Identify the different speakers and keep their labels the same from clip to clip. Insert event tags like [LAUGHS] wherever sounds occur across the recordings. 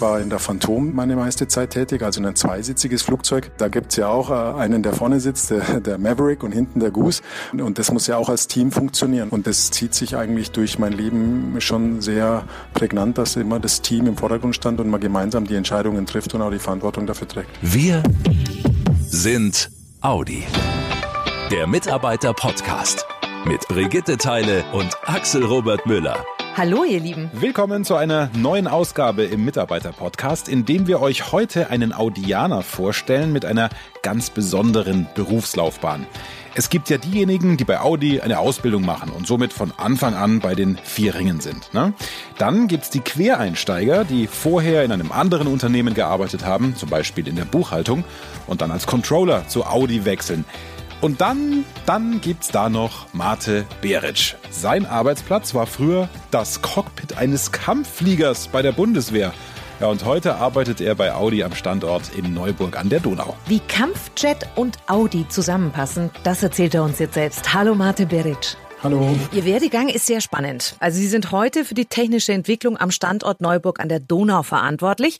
Speaker 1: War in der Phantom meine meiste Zeit tätig, also ein zweisitziges Flugzeug. Da gibt's ja auch äh, einen, der vorne sitzt, der, der Maverick und hinten der Goose. Und das muss ja auch als Team funktionieren. Und das zieht sich eigentlich durch mein Leben schon sehr prägnant, dass immer das Team im Vordergrund stand und man gemeinsam die Entscheidungen trifft und auch die Verantwortung dafür trägt.
Speaker 2: Wir sind Audi. Der Mitarbeiter-Podcast mit Brigitte Teile und Axel Robert Müller.
Speaker 3: Hallo, ihr Lieben.
Speaker 4: Willkommen zu einer neuen Ausgabe im Mitarbeiter-Podcast, in dem wir euch heute einen Audianer vorstellen mit einer ganz besonderen Berufslaufbahn. Es gibt ja diejenigen, die bei Audi eine Ausbildung machen und somit von Anfang an bei den vier Ringen sind. Ne? Dann gibt's die Quereinsteiger, die vorher in einem anderen Unternehmen gearbeitet haben, zum Beispiel in der Buchhaltung, und dann als Controller zu Audi wechseln. Und dann, dann gibt's da noch Mate Beric. Sein Arbeitsplatz war früher das Cockpit eines Kampffliegers bei der Bundeswehr. Ja, und heute arbeitet er bei Audi am Standort in Neuburg an der Donau.
Speaker 3: Wie Kampfjet und Audi zusammenpassen, das erzählt er uns jetzt selbst. Hallo Mate Beric.
Speaker 1: Hallo.
Speaker 3: Ihr Werdegang ist sehr spannend. Also Sie sind heute für die technische Entwicklung am Standort Neuburg an der Donau verantwortlich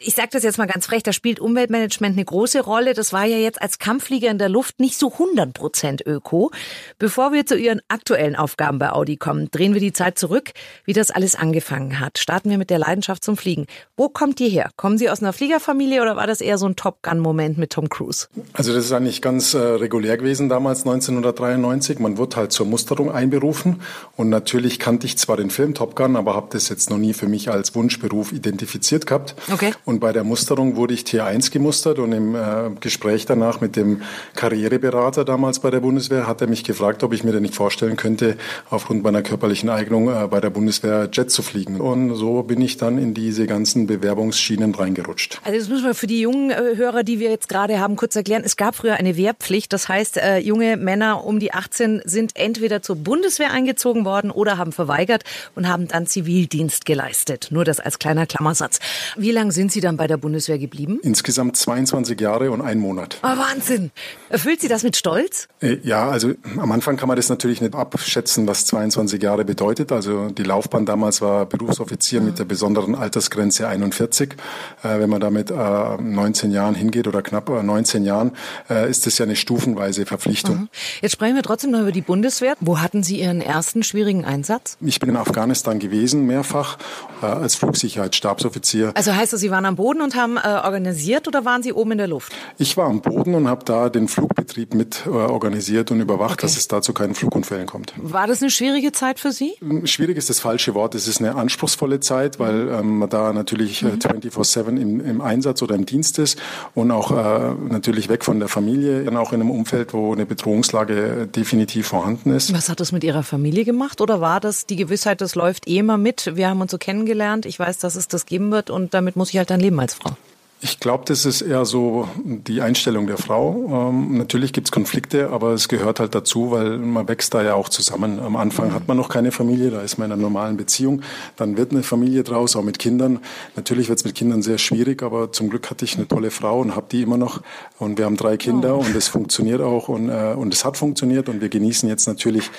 Speaker 3: ich sage das jetzt mal ganz frech, da spielt Umweltmanagement eine große Rolle. Das war ja jetzt als Kampfflieger in der Luft nicht so 100 Prozent Öko. Bevor wir zu Ihren aktuellen Aufgaben bei Audi kommen, drehen wir die Zeit zurück, wie das alles angefangen hat. Starten wir mit der Leidenschaft zum Fliegen. Wo kommt ihr her? Kommen Sie aus einer Fliegerfamilie oder war das eher so ein Top Gun-Moment mit Tom Cruise?
Speaker 1: Also das ist eigentlich ganz äh, regulär gewesen damals 1993. Man wurde halt zur Musterung einberufen und natürlich kannte ich zwar den Film Top Gun, aber habe das jetzt noch nie für mich als Wunschberuf identifiziert gehabt.
Speaker 3: Okay.
Speaker 1: Und bei der Musterung wurde ich Tier 1 gemustert und im äh, Gespräch danach mit dem Karriereberater damals bei der Bundeswehr hat er mich gefragt, ob ich mir denn nicht vorstellen könnte, aufgrund meiner körperlichen Eignung äh, bei der Bundeswehr Jet zu fliegen. Und so bin ich dann in diese ganzen Bewerbungsschienen reingerutscht.
Speaker 3: Also das müssen wir für die jungen äh, Hörer, die wir jetzt gerade haben, kurz erklären. Es gab früher eine Wehrpflicht. Das heißt, äh, junge Männer um die 18 sind entweder zur Bundeswehr eingezogen worden oder haben verweigert und haben dann Zivildienst geleistet. Nur das als kleiner Klammersatz. Wie lange sind Sie dann bei der Bundeswehr geblieben?
Speaker 1: Insgesamt 22 Jahre und ein Monat.
Speaker 3: Oh, Wahnsinn. Erfüllt Sie das mit Stolz?
Speaker 1: Äh, ja, also am Anfang kann man das natürlich nicht abschätzen, was 22 Jahre bedeutet. Also die Laufbahn damals war Berufsoffizier mhm. mit der besonderen Altersgrenze 41. Äh, wenn man da mit 19 Jahren hingeht oder knapp 19 Jahren, äh, ist das ja eine stufenweise Verpflichtung. Mhm.
Speaker 3: Jetzt sprechen wir trotzdem noch über die Bundeswehr. Wo hatten Sie Ihren ersten schwierigen Einsatz?
Speaker 1: Ich bin in Afghanistan gewesen, mehrfach, als Flugsicherheitsstabsoffizier.
Speaker 3: Also heißt das, Sie waren am Boden und haben äh, organisiert oder waren Sie oben in der Luft?
Speaker 1: Ich war am Boden und habe da den Flugbetrieb mit äh, organisiert und überwacht, okay. dass es da zu keinen Flugunfällen kommt.
Speaker 3: War das eine schwierige Zeit für Sie?
Speaker 1: Ähm, schwierig ist das falsche Wort. Es ist eine anspruchsvolle Zeit, weil ähm, man da natürlich äh, 24-7 im, im, Einsatz oder im Dienst ist und auch äh, natürlich weg von der Familie, dann auch in einem Umfeld, wo eine Bedrohungslage äh, definitiv vorhanden ist.
Speaker 3: Was hat das mit Ihrer Familie gemacht oder war das die Gewissheit, das läuft eh immer mit? Wir haben uns so kennengelernt, ich weiß, dass es das geben wird und damit muss ich halt dann leben als Frau.
Speaker 1: Ich glaube, das ist eher so die Einstellung der Frau. Ähm, natürlich gibt's Konflikte, aber es gehört halt dazu, weil man wächst da ja auch zusammen. Am Anfang hat man noch keine Familie, da ist man in einer normalen Beziehung. Dann wird eine Familie draus, auch mit Kindern. Natürlich wird's mit Kindern sehr schwierig, aber zum Glück hatte ich eine tolle Frau und habe die immer noch. Und wir haben drei Kinder oh. und es funktioniert auch und, äh, und es hat funktioniert und wir genießen jetzt natürlich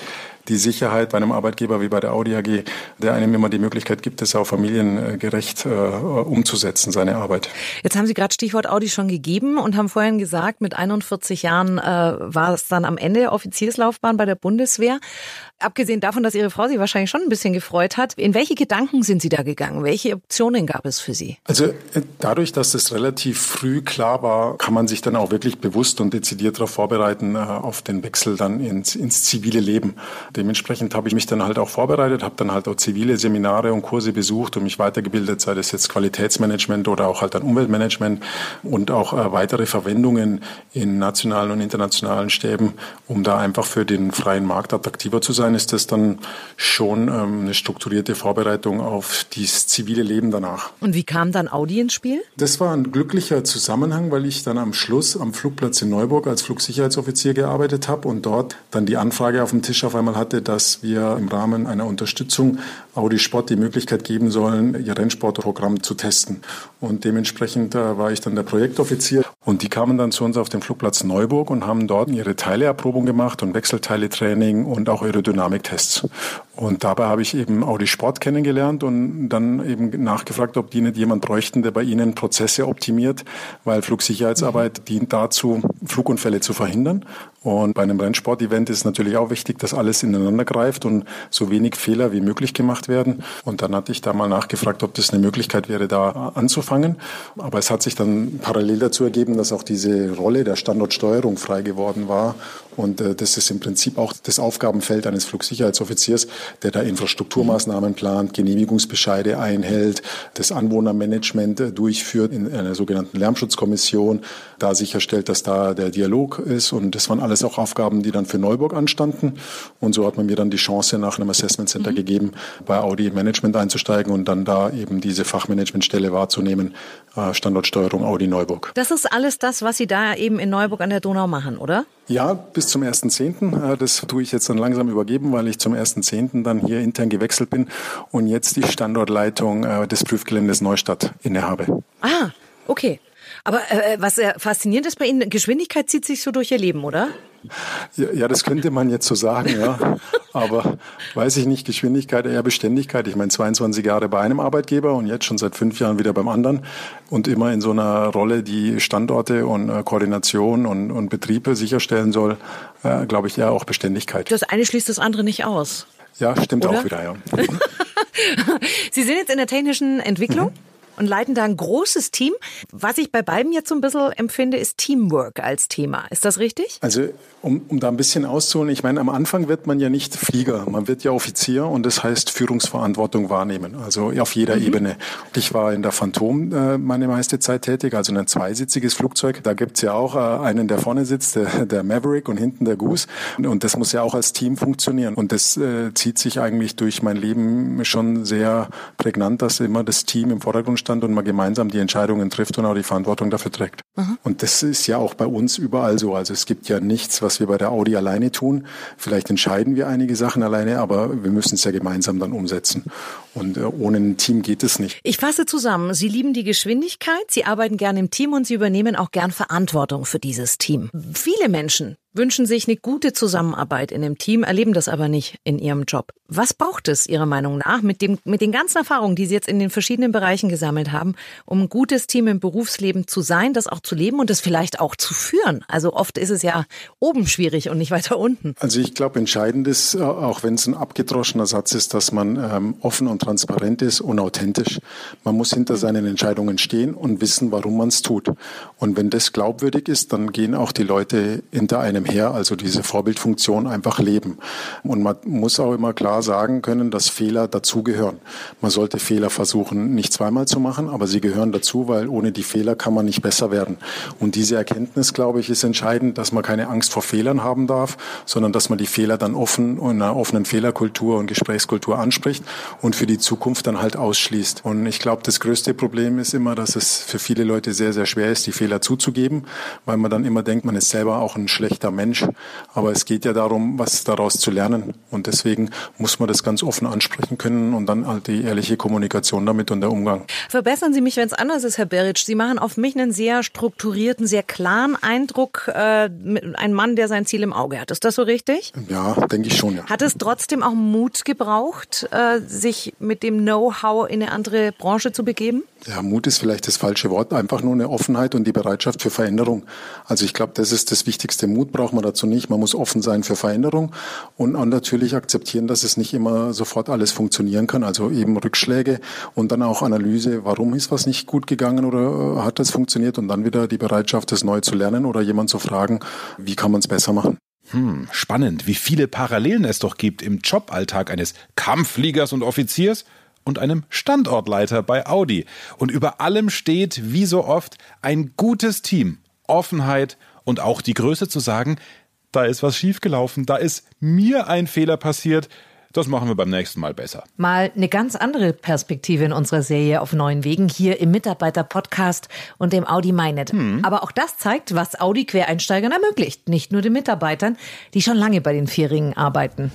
Speaker 1: die Sicherheit bei einem Arbeitgeber wie bei der Audi AG, der einem immer die Möglichkeit gibt, es auch familiengerecht äh, umzusetzen, seine Arbeit.
Speaker 3: Jetzt haben Sie gerade Stichwort Audi schon gegeben und haben vorhin gesagt, mit 41 Jahren äh, war es dann am Ende Offizierslaufbahn bei der Bundeswehr. Abgesehen davon, dass Ihre Frau sich wahrscheinlich schon ein bisschen gefreut hat, in welche Gedanken sind Sie da gegangen? Welche Optionen gab es für Sie?
Speaker 1: Also äh, dadurch, dass es relativ früh klar war, kann man sich dann auch wirklich bewusst und dezidiert darauf vorbereiten, äh, auf den Wechsel dann ins, ins zivile Leben. Dementsprechend habe ich mich dann halt auch vorbereitet, habe dann halt auch zivile Seminare und Kurse besucht und mich weitergebildet, sei das jetzt Qualitätsmanagement oder auch halt dann Umweltmanagement und auch äh, weitere Verwendungen in nationalen und internationalen Stäben, um da einfach für den freien Markt attraktiver zu sein ist das dann schon ähm, eine strukturierte Vorbereitung auf das zivile Leben danach.
Speaker 3: Und wie kam dann Audi ins Spiel?
Speaker 1: Das war ein glücklicher Zusammenhang, weil ich dann am Schluss am Flugplatz in Neuburg als Flugsicherheitsoffizier gearbeitet habe und dort dann die Anfrage auf dem Tisch auf einmal hatte, dass wir im Rahmen einer Unterstützung Audi Sport die Möglichkeit geben sollen, ihr Rennsportprogramm zu testen. Und dementsprechend äh, war ich dann der Projektoffizier und die kamen dann zu uns auf den Flugplatz Neuburg und haben dort ihre Teileerprobung gemacht und Wechselteiletraining und auch ihre Dynamiktests. Und dabei habe ich eben Audi Sport kennengelernt und dann eben nachgefragt, ob die nicht jemand bräuchten, der bei ihnen Prozesse optimiert, weil Flugsicherheitsarbeit dient dazu, Flugunfälle zu verhindern. Und bei einem Rennsportevent ist natürlich auch wichtig, dass alles ineinander greift und so wenig Fehler wie möglich gemacht werden. Und dann hatte ich da mal nachgefragt, ob das eine Möglichkeit wäre, da anzufangen. Aber es hat sich dann parallel dazu ergeben, dass auch diese Rolle der Standortsteuerung frei geworden war. Und äh, das ist im Prinzip auch das Aufgabenfeld eines Flugsicherheitsoffiziers, der da Infrastrukturmaßnahmen plant, Genehmigungsbescheide einhält, das Anwohnermanagement äh, durchführt in einer sogenannten Lärmschutzkommission, da sicherstellt, dass da der Dialog ist. Und das waren alles auch Aufgaben, die dann für Neuburg anstanden. Und so hat man mir dann die Chance nach einem Assessment Center mhm. gegeben, bei Audi Management einzusteigen und dann da eben diese Fachmanagementstelle wahrzunehmen, äh, Standortsteuerung Audi Neuburg.
Speaker 3: Das ist alles das, was Sie da eben in Neuburg an der Donau machen, oder?
Speaker 1: Ja, bis zum 1.10. Äh, das tue ich jetzt dann langsam übergeben, weil ich zum 1.10. dann hier intern gewechselt bin und jetzt die Standortleitung äh, des Prüfgeländes Neustadt innehabe.
Speaker 3: Ah, okay. Aber äh, was äh, faszinierend ist bei Ihnen, Geschwindigkeit zieht sich so durch Ihr Leben, oder?
Speaker 1: Ja, ja, das könnte man jetzt so sagen, ja. [LAUGHS] Aber weiß ich nicht, Geschwindigkeit, eher Beständigkeit. Ich meine, 22 Jahre bei einem Arbeitgeber und jetzt schon seit fünf Jahren wieder beim anderen und immer in so einer Rolle, die Standorte und äh, Koordination und, und Betriebe sicherstellen soll, äh, glaube ich, ja auch Beständigkeit.
Speaker 3: Das eine schließt das andere nicht aus.
Speaker 1: Ja, stimmt Oder? auch wieder, ja. [LAUGHS]
Speaker 3: Sie sind jetzt in der technischen Entwicklung. Mhm und leiten da ein großes Team. Was ich bei beiden jetzt so ein bisschen empfinde, ist Teamwork als Thema. Ist das richtig?
Speaker 1: Also um, um da ein bisschen auszuholen, ich meine, am Anfang wird man ja nicht Flieger, man wird ja Offizier und das heißt Führungsverantwortung wahrnehmen, also auf jeder mhm. Ebene. Ich war in der Phantom äh, meine meiste Zeit tätig, also ein zweisitziges Flugzeug. Da gibt's ja auch äh, einen, der vorne sitzt, der, der Maverick und hinten der Goose. Und das muss ja auch als Team funktionieren. Und das äh, zieht sich eigentlich durch mein Leben schon sehr prägnant, dass immer das Team im Vordergrund stand und man gemeinsam die Entscheidungen trifft und auch die Verantwortung dafür trägt. Und das ist ja auch bei uns überall so. Also es gibt ja nichts, was wir bei der Audi alleine tun. Vielleicht entscheiden wir einige Sachen alleine, aber wir müssen es ja gemeinsam dann umsetzen. Und äh, ohne ein Team geht es nicht.
Speaker 3: Ich fasse zusammen. Sie lieben die Geschwindigkeit, Sie arbeiten gern im Team und Sie übernehmen auch gern Verantwortung für dieses Team. Viele Menschen wünschen sich eine gute Zusammenarbeit in dem Team, erleben das aber nicht in ihrem Job. Was braucht es Ihrer Meinung nach mit, dem, mit den ganzen Erfahrungen, die Sie jetzt in den verschiedenen Bereichen gesammelt haben, um ein gutes Team im Berufsleben zu sein, das auch zu leben und das vielleicht auch zu führen? Also oft ist es ja oben schwierig und nicht weiter unten.
Speaker 1: Also ich glaube, entscheidend ist, äh, auch wenn es ein abgedroschener Satz ist, dass man ähm, offen und transparent ist und authentisch. Man muss hinter seinen Entscheidungen stehen und wissen, warum man es tut. Und wenn das glaubwürdig ist, dann gehen auch die Leute hinter einem her, also diese Vorbildfunktion einfach leben. Und man muss auch immer klar sagen können, dass Fehler dazugehören. Man sollte Fehler versuchen, nicht zweimal zu machen, aber sie gehören dazu, weil ohne die Fehler kann man nicht besser werden. Und diese Erkenntnis, glaube ich, ist entscheidend, dass man keine Angst vor Fehlern haben darf, sondern dass man die Fehler dann offen in einer offenen Fehlerkultur und Gesprächskultur anspricht und für die Zukunft dann halt ausschließt. Und ich glaube, das größte Problem ist immer, dass es für viele Leute sehr, sehr schwer ist, die Fehler zuzugeben, weil man dann immer denkt, man ist selber auch ein schlechter Mensch. Aber es geht ja darum, was daraus zu lernen. Und deswegen muss man das ganz offen ansprechen können und dann halt die ehrliche Kommunikation damit und der Umgang.
Speaker 3: Verbessern Sie mich, wenn es anders ist, Herr Beritsch. Sie machen auf mich einen sehr strukturierten, sehr klaren Eindruck. Äh, ein Mann, der sein Ziel im Auge hat. Ist das so richtig?
Speaker 1: Ja, denke ich schon, ja.
Speaker 3: Hat es trotzdem auch Mut gebraucht, äh, sich mit dem Know-how in eine andere Branche zu begeben?
Speaker 1: Ja, Mut ist vielleicht das falsche Wort, einfach nur eine Offenheit und die Bereitschaft für Veränderung. Also ich glaube, das ist das Wichtigste. Mut braucht man dazu nicht. Man muss offen sein für Veränderung und natürlich akzeptieren, dass es nicht immer sofort alles funktionieren kann. Also eben Rückschläge und dann auch Analyse, warum ist was nicht gut gegangen oder äh, hat das funktioniert und dann wieder die Bereitschaft, das neu zu lernen oder jemand zu fragen, wie kann man es besser machen.
Speaker 4: Hm, spannend, wie viele Parallelen es doch gibt im Joballtag eines Kampffliegers und Offiziers und einem Standortleiter bei Audi. Und über allem steht, wie so oft, ein gutes Team, Offenheit und auch die Größe zu sagen, da ist was schiefgelaufen, da ist mir ein Fehler passiert, das machen wir beim nächsten Mal besser.
Speaker 3: Mal eine ganz andere Perspektive in unserer Serie auf neuen Wegen hier im Mitarbeiter-Podcast und dem Audi MyNet. Hm. Aber auch das zeigt, was Audi Quereinsteigern ermöglicht. Nicht nur den Mitarbeitern, die schon lange bei den Vierringen arbeiten.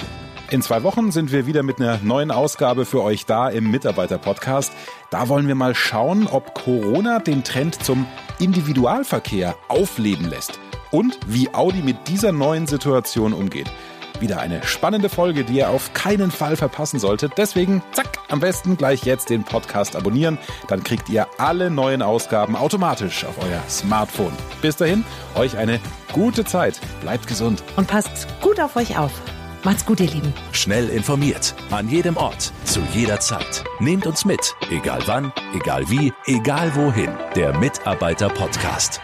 Speaker 4: In zwei Wochen sind wir wieder mit einer neuen Ausgabe für euch da im Mitarbeiter-Podcast. Da wollen wir mal schauen, ob Corona den Trend zum Individualverkehr aufleben lässt und wie Audi mit dieser neuen Situation umgeht. Wieder eine spannende Folge, die ihr auf keinen Fall verpassen solltet. Deswegen, zack, am besten gleich jetzt den Podcast abonnieren. Dann kriegt ihr alle neuen Ausgaben automatisch auf euer Smartphone. Bis dahin, euch eine gute Zeit. Bleibt gesund.
Speaker 3: Und passt gut auf euch auf. Macht's gut, ihr Lieben.
Speaker 2: Schnell informiert, an jedem Ort, zu jeder Zeit. Nehmt uns mit, egal wann, egal wie, egal wohin. Der Mitarbeiter-Podcast.